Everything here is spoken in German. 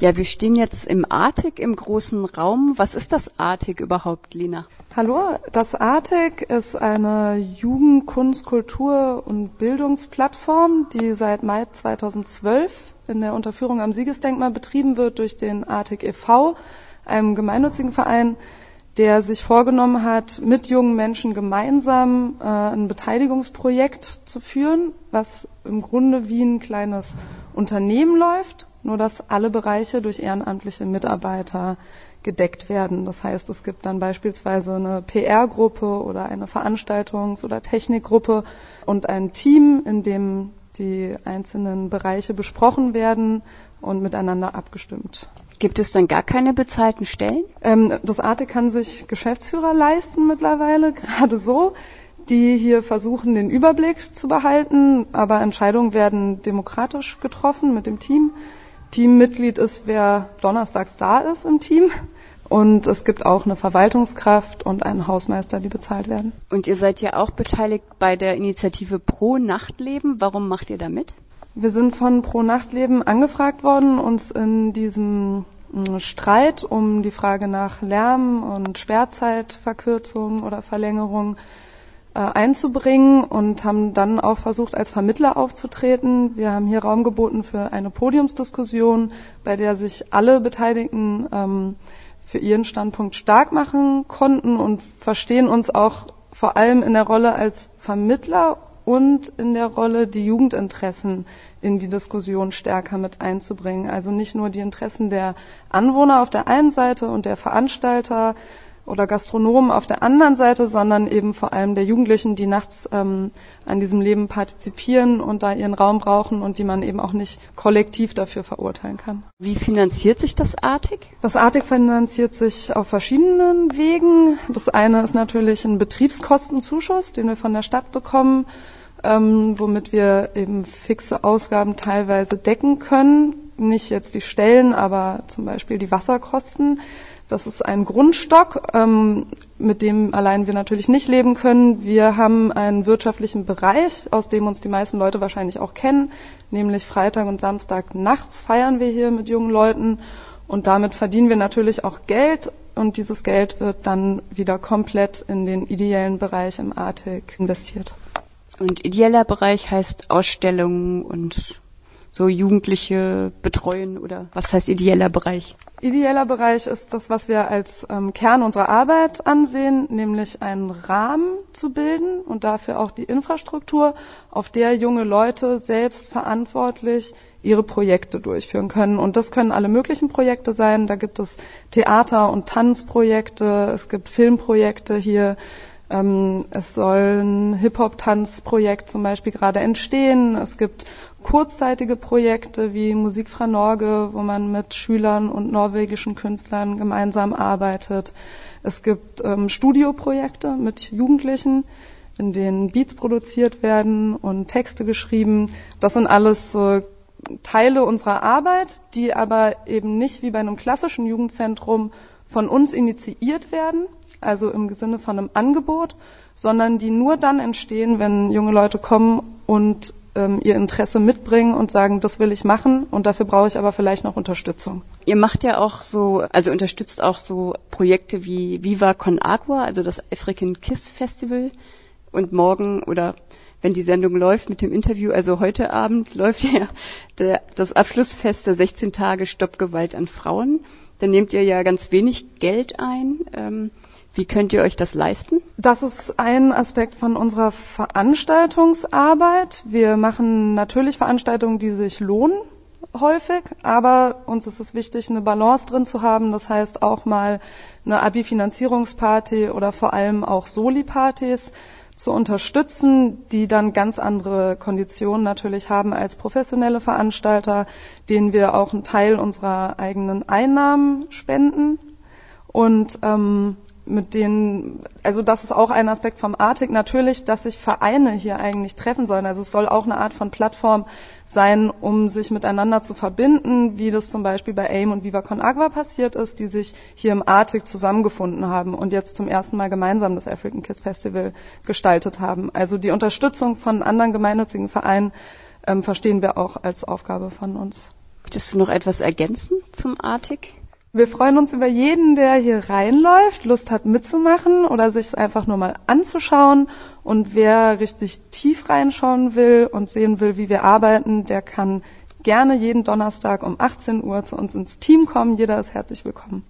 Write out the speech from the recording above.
Ja, wir stehen jetzt im Artig im großen Raum. Was ist das Artig überhaupt, Lina? Hallo, das Artig ist eine Jugend-, Kunst-, Kultur- und Bildungsplattform, die seit Mai 2012 in der Unterführung am Siegesdenkmal betrieben wird durch den Artig e.V., einem gemeinnützigen Verein, der sich vorgenommen hat, mit jungen Menschen gemeinsam äh, ein Beteiligungsprojekt zu führen, was im Grunde wie ein kleines Unternehmen läuft, nur dass alle Bereiche durch ehrenamtliche Mitarbeiter gedeckt werden. Das heißt, es gibt dann beispielsweise eine PR-Gruppe oder eine Veranstaltungs- oder Technikgruppe und ein Team, in dem die einzelnen Bereiche besprochen werden und miteinander abgestimmt. Gibt es dann gar keine bezahlten Stellen? Ähm, das Arte kann sich Geschäftsführer leisten mittlerweile, gerade so, die hier versuchen, den Überblick zu behalten, aber Entscheidungen werden demokratisch getroffen mit dem Team. Teammitglied ist, wer donnerstags da ist im Team. Und es gibt auch eine Verwaltungskraft und einen Hausmeister, die bezahlt werden. Und ihr seid ja auch beteiligt bei der Initiative Pro Nachtleben. Warum macht ihr da mit? Wir sind von Pro Nachtleben angefragt worden, uns in diesem mm, Streit um die Frage nach Lärm und Sperrzeitverkürzung oder Verlängerung äh, einzubringen und haben dann auch versucht, als Vermittler aufzutreten. Wir haben hier Raum geboten für eine Podiumsdiskussion, bei der sich alle Beteiligten ähm, für ihren Standpunkt stark machen konnten und verstehen uns auch vor allem in der Rolle als Vermittler und in der Rolle, die Jugendinteressen in die Diskussion stärker mit einzubringen. Also nicht nur die Interessen der Anwohner auf der einen Seite und der Veranstalter oder Gastronomen auf der anderen Seite, sondern eben vor allem der Jugendlichen, die nachts ähm, an diesem Leben partizipieren und da ihren Raum brauchen und die man eben auch nicht kollektiv dafür verurteilen kann. Wie finanziert sich das Artig? Das Artig finanziert sich auf verschiedenen Wegen. Das eine ist natürlich ein Betriebskostenzuschuss, den wir von der Stadt bekommen, ähm, womit wir eben fixe Ausgaben teilweise decken können. Nicht jetzt die Stellen, aber zum Beispiel die Wasserkosten. Das ist ein Grundstock, ähm, mit dem allein wir natürlich nicht leben können. Wir haben einen wirtschaftlichen Bereich, aus dem uns die meisten Leute wahrscheinlich auch kennen, nämlich Freitag und Samstag nachts feiern wir hier mit jungen Leuten und damit verdienen wir natürlich auch Geld und dieses Geld wird dann wieder komplett in den ideellen Bereich im Artig investiert. Und ideeller Bereich heißt Ausstellungen und so Jugendliche betreuen oder was heißt ideeller Bereich? Ideeller Bereich ist das, was wir als ähm, Kern unserer Arbeit ansehen, nämlich einen Rahmen zu bilden und dafür auch die Infrastruktur, auf der junge Leute selbst verantwortlich ihre Projekte durchführen können. Und das können alle möglichen Projekte sein. Da gibt es Theater- und Tanzprojekte, es gibt Filmprojekte hier. Ähm, es soll ein Hip-Hop-Tanzprojekt zum Beispiel gerade entstehen. Es gibt kurzzeitige Projekte wie Musik fra Norge, wo man mit Schülern und norwegischen Künstlern gemeinsam arbeitet. Es gibt ähm, Studioprojekte mit Jugendlichen, in denen Beats produziert werden und Texte geschrieben. Das sind alles so Teile unserer Arbeit, die aber eben nicht wie bei einem klassischen Jugendzentrum von uns initiiert werden, also im Sinne von einem Angebot, sondern die nur dann entstehen, wenn junge Leute kommen und ähm, ihr Interesse mitbringen und sagen, das will ich machen und dafür brauche ich aber vielleicht noch Unterstützung. Ihr macht ja auch so, also unterstützt auch so Projekte wie Viva Con Agua, also das African Kiss Festival und morgen oder wenn die Sendung läuft mit dem Interview, also heute Abend läuft ja der, das Abschlussfest der 16 Tage Stopp Gewalt an Frauen. Dann nehmt ihr ja ganz wenig Geld ein. Ähm, wie könnt ihr euch das leisten? Das ist ein Aspekt von unserer Veranstaltungsarbeit. Wir machen natürlich Veranstaltungen, die sich lohnen häufig, aber uns ist es wichtig, eine Balance drin zu haben. Das heißt auch mal eine Abi-Finanzierungsparty oder vor allem auch Soli-Partys zu unterstützen, die dann ganz andere Konditionen natürlich haben als professionelle Veranstalter, denen wir auch einen Teil unserer eigenen Einnahmen spenden. Und ähm, mit denen, also das ist auch ein Aspekt vom Artig natürlich, dass sich Vereine hier eigentlich treffen sollen. Also es soll auch eine Art von Plattform sein, um sich miteinander zu verbinden, wie das zum Beispiel bei AIM und Viva Con Agua passiert ist, die sich hier im Artig zusammengefunden haben und jetzt zum ersten Mal gemeinsam das African Kiss Festival gestaltet haben. Also die Unterstützung von anderen gemeinnützigen Vereinen ähm, verstehen wir auch als Aufgabe von uns. Möchtest du noch etwas ergänzen zum Artig? Wir freuen uns über jeden, der hier reinläuft, Lust hat mitzumachen oder sich es einfach nur mal anzuschauen. Und wer richtig tief reinschauen will und sehen will, wie wir arbeiten, der kann gerne jeden Donnerstag um 18 Uhr zu uns ins Team kommen. Jeder ist herzlich willkommen.